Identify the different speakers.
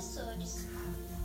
Speaker 1: professores.